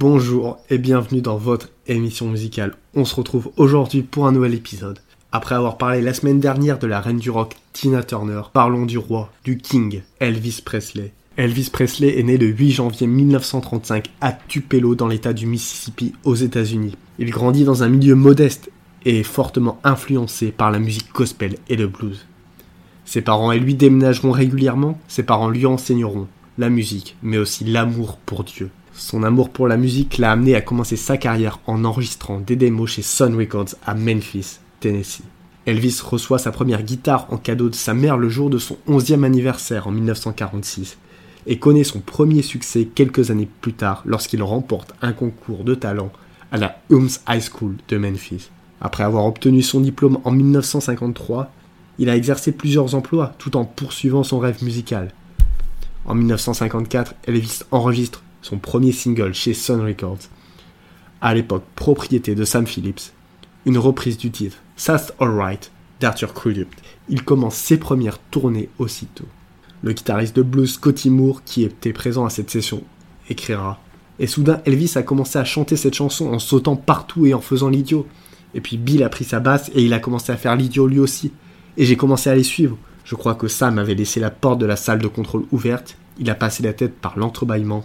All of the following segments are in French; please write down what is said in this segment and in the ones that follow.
Bonjour et bienvenue dans votre émission musicale. On se retrouve aujourd'hui pour un nouvel épisode. Après avoir parlé la semaine dernière de la reine du rock Tina Turner, parlons du roi, du king, Elvis Presley. Elvis Presley est né le 8 janvier 1935 à Tupelo dans l'état du Mississippi aux États-Unis. Il grandit dans un milieu modeste et est fortement influencé par la musique gospel et le blues. Ses parents et lui déménageront régulièrement, ses parents lui enseigneront la musique, mais aussi l'amour pour Dieu. Son amour pour la musique l'a amené à commencer sa carrière en enregistrant des démos chez Sun Records à Memphis, Tennessee. Elvis reçoit sa première guitare en cadeau de sa mère le jour de son 11e anniversaire en 1946 et connaît son premier succès quelques années plus tard lorsqu'il remporte un concours de talent à la Hulme High School de Memphis. Après avoir obtenu son diplôme en 1953, il a exercé plusieurs emplois tout en poursuivant son rêve musical. En 1954, Elvis enregistre son premier single chez Sun Records, à l'époque propriété de Sam Phillips, une reprise du titre That's Alright d'Arthur Crudup. Il commence ses premières tournées aussitôt. Le guitariste de blues Scotty Moore, qui était présent à cette session, écrira Et soudain, Elvis a commencé à chanter cette chanson en sautant partout et en faisant l'idiot. Et puis Bill a pris sa basse et il a commencé à faire l'idiot lui aussi. Et j'ai commencé à les suivre. Je crois que Sam avait laissé la porte de la salle de contrôle ouverte. Il a passé la tête par l'entrebâillement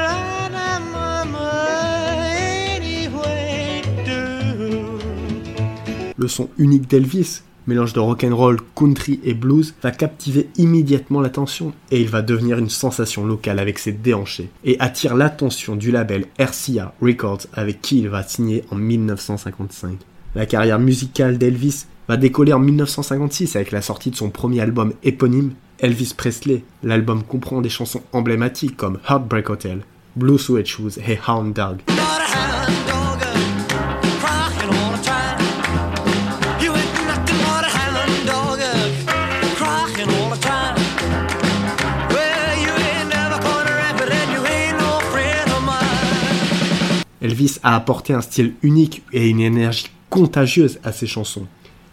Le son unique d'Elvis, mélange de rock'n'roll, country et blues, va captiver immédiatement l'attention et il va devenir une sensation locale avec ses déhanchés et attire l'attention du label RCA Records avec qui il va signer en 1955. La carrière musicale d'Elvis va décoller en 1956 avec la sortie de son premier album éponyme, Elvis Presley. L'album comprend des chansons emblématiques comme Heartbreak Hotel, Blue Suede Shoes et Hound Dog. Elvis a apporté un style unique et une énergie contagieuse à ses chansons,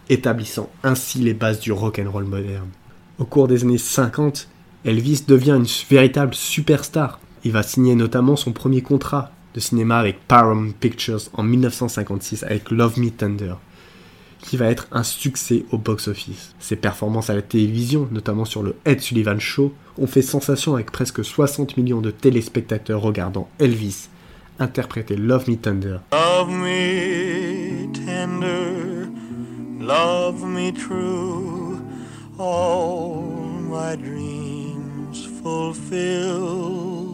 établissant ainsi les bases du rock and roll moderne. Au cours des années 50, Elvis devient une véritable superstar. Il va signer notamment son premier contrat de cinéma avec Paramount Pictures en 1956 avec Love Me Tender, qui va être un succès au box-office. Ses performances à la télévision, notamment sur le Ed Sullivan Show, ont fait sensation avec presque 60 millions de téléspectateurs regardant Elvis interpréter Love Me Tender. Love me tender, love me true, all my dreams fulfill.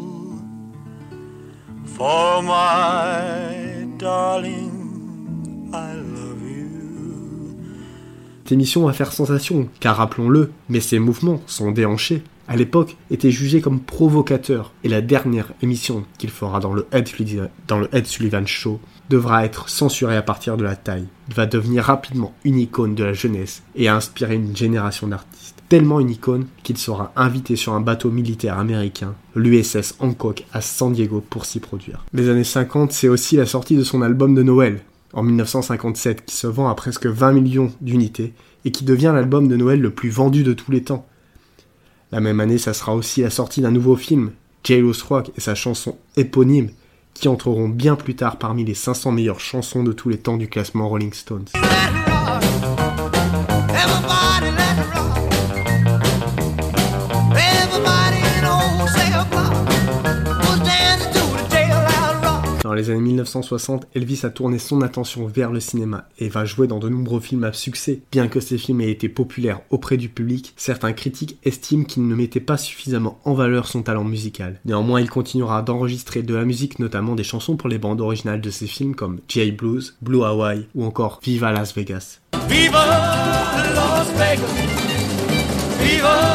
For my darling, I love you. Cette émission va faire sensation, car rappelons-le, mais ses mouvements sont déhanchés à l'époque, était jugé comme provocateur, et la dernière émission qu'il fera dans le, Ed, Sullivan Show devra être censurée à partir de la taille. Il va devenir rapidement une icône de la jeunesse et a inspiré une génération d'artistes. Tellement une icône qu'il sera invité sur un bateau militaire américain, l'USS Hancock à San Diego pour s'y produire. Les années 50, c'est aussi la sortie de son album de Noël, en 1957, qui se vend à presque 20 millions d'unités et qui devient l'album de Noël le plus vendu de tous les temps. La même année, ça sera aussi la sortie d'un nouveau film, Jailhouse Rock et sa chanson éponyme, qui entreront bien plus tard parmi les 500 meilleures chansons de tous les temps du classement Rolling Stones. Les années 1960, Elvis a tourné son attention vers le cinéma et va jouer dans de nombreux films à succès. Bien que ces films aient été populaires auprès du public, certains critiques estiment qu'il ne mettait pas suffisamment en valeur son talent musical. Néanmoins, il continuera d'enregistrer de la musique, notamment des chansons pour les bandes originales de ses films comme J Blues, Blue Hawaii ou encore Viva Las Vegas. Viva Las Vegas! Viva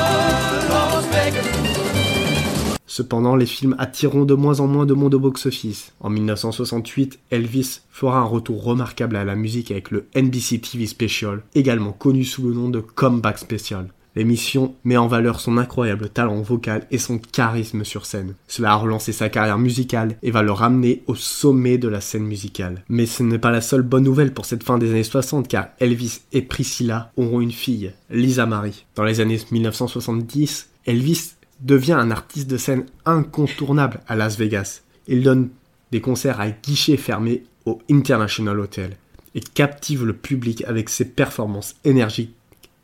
Cependant, les films attireront de moins en moins de monde au box-office. En 1968, Elvis fera un retour remarquable à la musique avec le NBC TV Special, également connu sous le nom de Comeback Special. L'émission met en valeur son incroyable talent vocal et son charisme sur scène. Cela a relancé sa carrière musicale et va le ramener au sommet de la scène musicale. Mais ce n'est pas la seule bonne nouvelle pour cette fin des années 60 car Elvis et Priscilla auront une fille, Lisa Marie. Dans les années 1970, Elvis devient un artiste de scène incontournable à Las Vegas. Il donne des concerts à guichets fermés au International Hotel et captive le public avec ses performances énergiques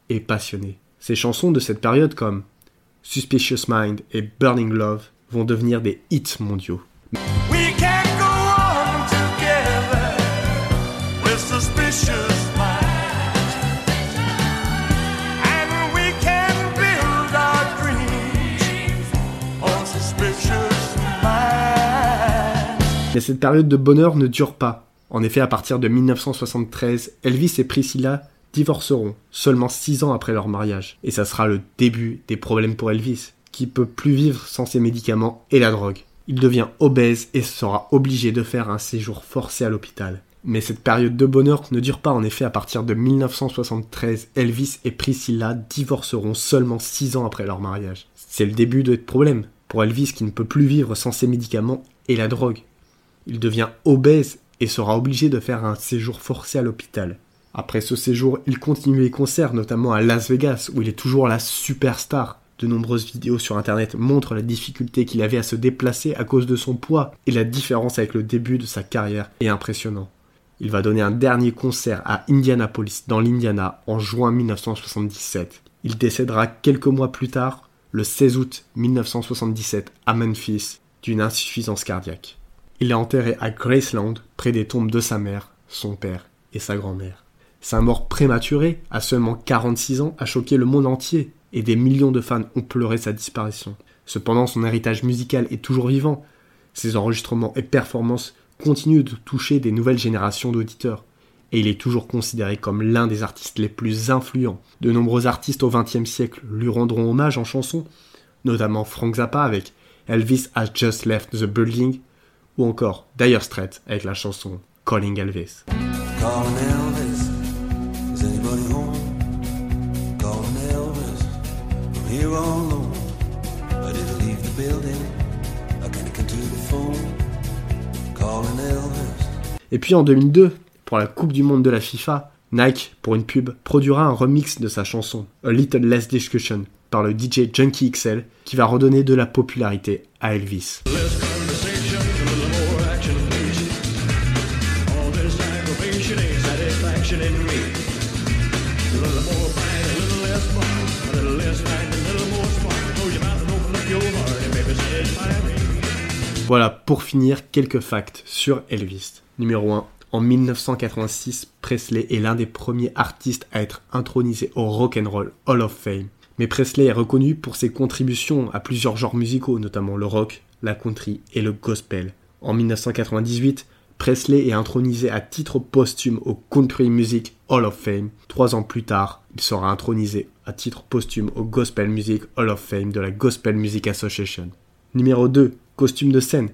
et passionnées. Ses chansons de cette période comme Suspicious Mind et Burning Love vont devenir des hits mondiaux. Mais cette période de bonheur ne dure pas. En effet, à partir de 1973, Elvis et Priscilla divorceront seulement 6 ans après leur mariage. Et ça sera le début des problèmes pour Elvis, qui peut plus vivre sans ses médicaments et la drogue. Il devient obèse et sera obligé de faire un séjour forcé à l'hôpital. Mais cette période de bonheur ne dure pas en effet à partir de 1973, Elvis et Priscilla divorceront seulement 6 ans après leur mariage. C'est le début de problèmes pour Elvis qui ne peut plus vivre sans ses médicaments et la drogue. Il devient obèse et sera obligé de faire un séjour forcé à l'hôpital. Après ce séjour, il continue les concerts, notamment à Las Vegas, où il est toujours la superstar. De nombreuses vidéos sur internet montrent la difficulté qu'il avait à se déplacer à cause de son poids, et la différence avec le début de sa carrière est impressionnant. Il va donner un dernier concert à Indianapolis, dans l'Indiana, en juin 1977. Il décédera quelques mois plus tard, le 16 août 1977, à Memphis, d'une insuffisance cardiaque. Il est enterré à Graceland, près des tombes de sa mère, son père et sa grand-mère. Sa mort prématurée, à seulement 46 ans, a choqué le monde entier, et des millions de fans ont pleuré sa disparition. Cependant, son héritage musical est toujours vivant. Ses enregistrements et performances continuent de toucher des nouvelles générations d'auditeurs, et il est toujours considéré comme l'un des artistes les plus influents. De nombreux artistes au XXe siècle lui rendront hommage en chanson, notamment Frank Zappa avec Elvis Has Just Left the Building, ou encore Dire Straits avec la chanson Calling Elvis. Et puis en 2002, pour la Coupe du Monde de la FIFA, Nike, pour une pub, produira un remix de sa chanson A Little Less Discussion par le DJ Junkie XL qui va redonner de la popularité à Elvis. Voilà, pour finir, quelques facts sur Elvis. Numéro 1. En 1986, Presley est l'un des premiers artistes à être intronisé au Rock and Roll Hall of Fame. Mais Presley est reconnu pour ses contributions à plusieurs genres musicaux, notamment le rock, la country et le gospel. En 1998, Presley est intronisé à titre posthume au Country Music Hall of Fame. Trois ans plus tard, il sera intronisé à titre posthume au Gospel Music Hall of Fame de la Gospel Music Association. Numéro 2. Costume de scène.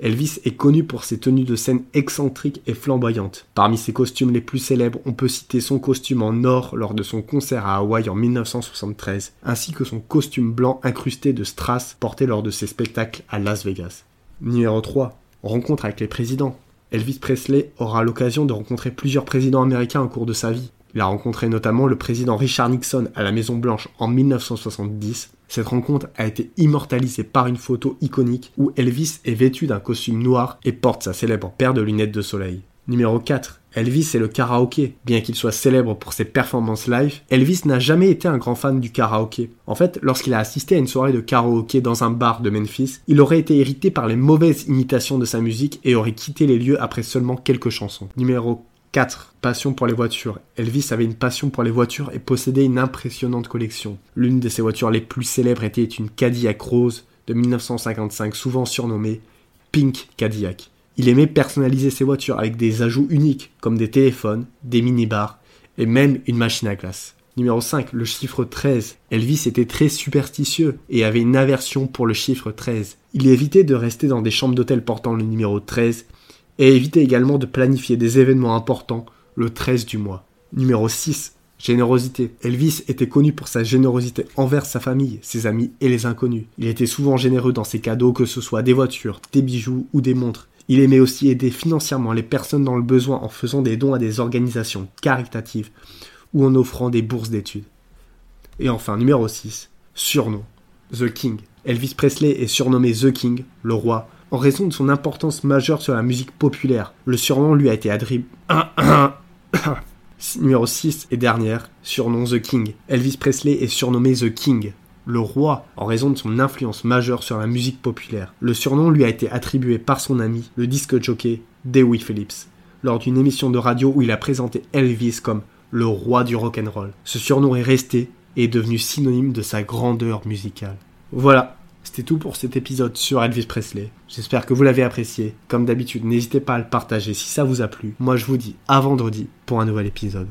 Elvis est connu pour ses tenues de scène excentriques et flamboyantes. Parmi ses costumes les plus célèbres, on peut citer son costume en or lors de son concert à Hawaï en 1973, ainsi que son costume blanc incrusté de strass porté lors de ses spectacles à Las Vegas. Numéro 3. Rencontre avec les présidents. Elvis Presley aura l'occasion de rencontrer plusieurs présidents américains au cours de sa vie. Il a rencontré notamment le président Richard Nixon à la Maison Blanche en 1970. Cette rencontre a été immortalisée par une photo iconique où Elvis est vêtu d'un costume noir et porte sa célèbre paire de lunettes de soleil. Numéro 4. Elvis est le karaoké. Bien qu'il soit célèbre pour ses performances live, Elvis n'a jamais été un grand fan du karaoké. En fait, lorsqu'il a assisté à une soirée de karaoké dans un bar de Memphis, il aurait été irrité par les mauvaises imitations de sa musique et aurait quitté les lieux après seulement quelques chansons. Numéro 4. Passion pour les voitures. Elvis avait une passion pour les voitures et possédait une impressionnante collection. L'une de ses voitures les plus célèbres était une Cadillac Rose de 1955, souvent surnommée Pink Cadillac. Il aimait personnaliser ses voitures avec des ajouts uniques comme des téléphones, des minibars et même une machine à glace. Numéro 5, le chiffre 13. Elvis était très superstitieux et avait une aversion pour le chiffre 13. Il évitait de rester dans des chambres d'hôtel portant le numéro 13 et évitait également de planifier des événements importants le 13 du mois. Numéro 6, Générosité. Elvis était connu pour sa générosité envers sa famille, ses amis et les inconnus. Il était souvent généreux dans ses cadeaux, que ce soit des voitures, des bijoux ou des montres. Il aimait aussi aider financièrement les personnes dans le besoin en faisant des dons à des organisations caritatives ou en offrant des bourses d'études. Et enfin, numéro 6, surnom. The King. Elvis Presley est surnommé The King, le roi, en raison de son importance majeure sur la musique populaire. Le surnom lui a été attribué... Numéro 6 et dernière, surnom The King. Elvis Presley est surnommé The King, le roi, en raison de son influence majeure sur la musique populaire. Le surnom lui a été attribué par son ami, le disque jockey Dewey Phillips, lors d'une émission de radio où il a présenté Elvis comme le roi du rock'n'roll. Ce surnom est resté et est devenu synonyme de sa grandeur musicale. Voilà, c'était tout pour cet épisode sur Elvis Presley. J'espère que vous l'avez apprécié. Comme d'habitude, n'hésitez pas à le partager si ça vous a plu. Moi, je vous dis à vendredi pour un nouvel épisode.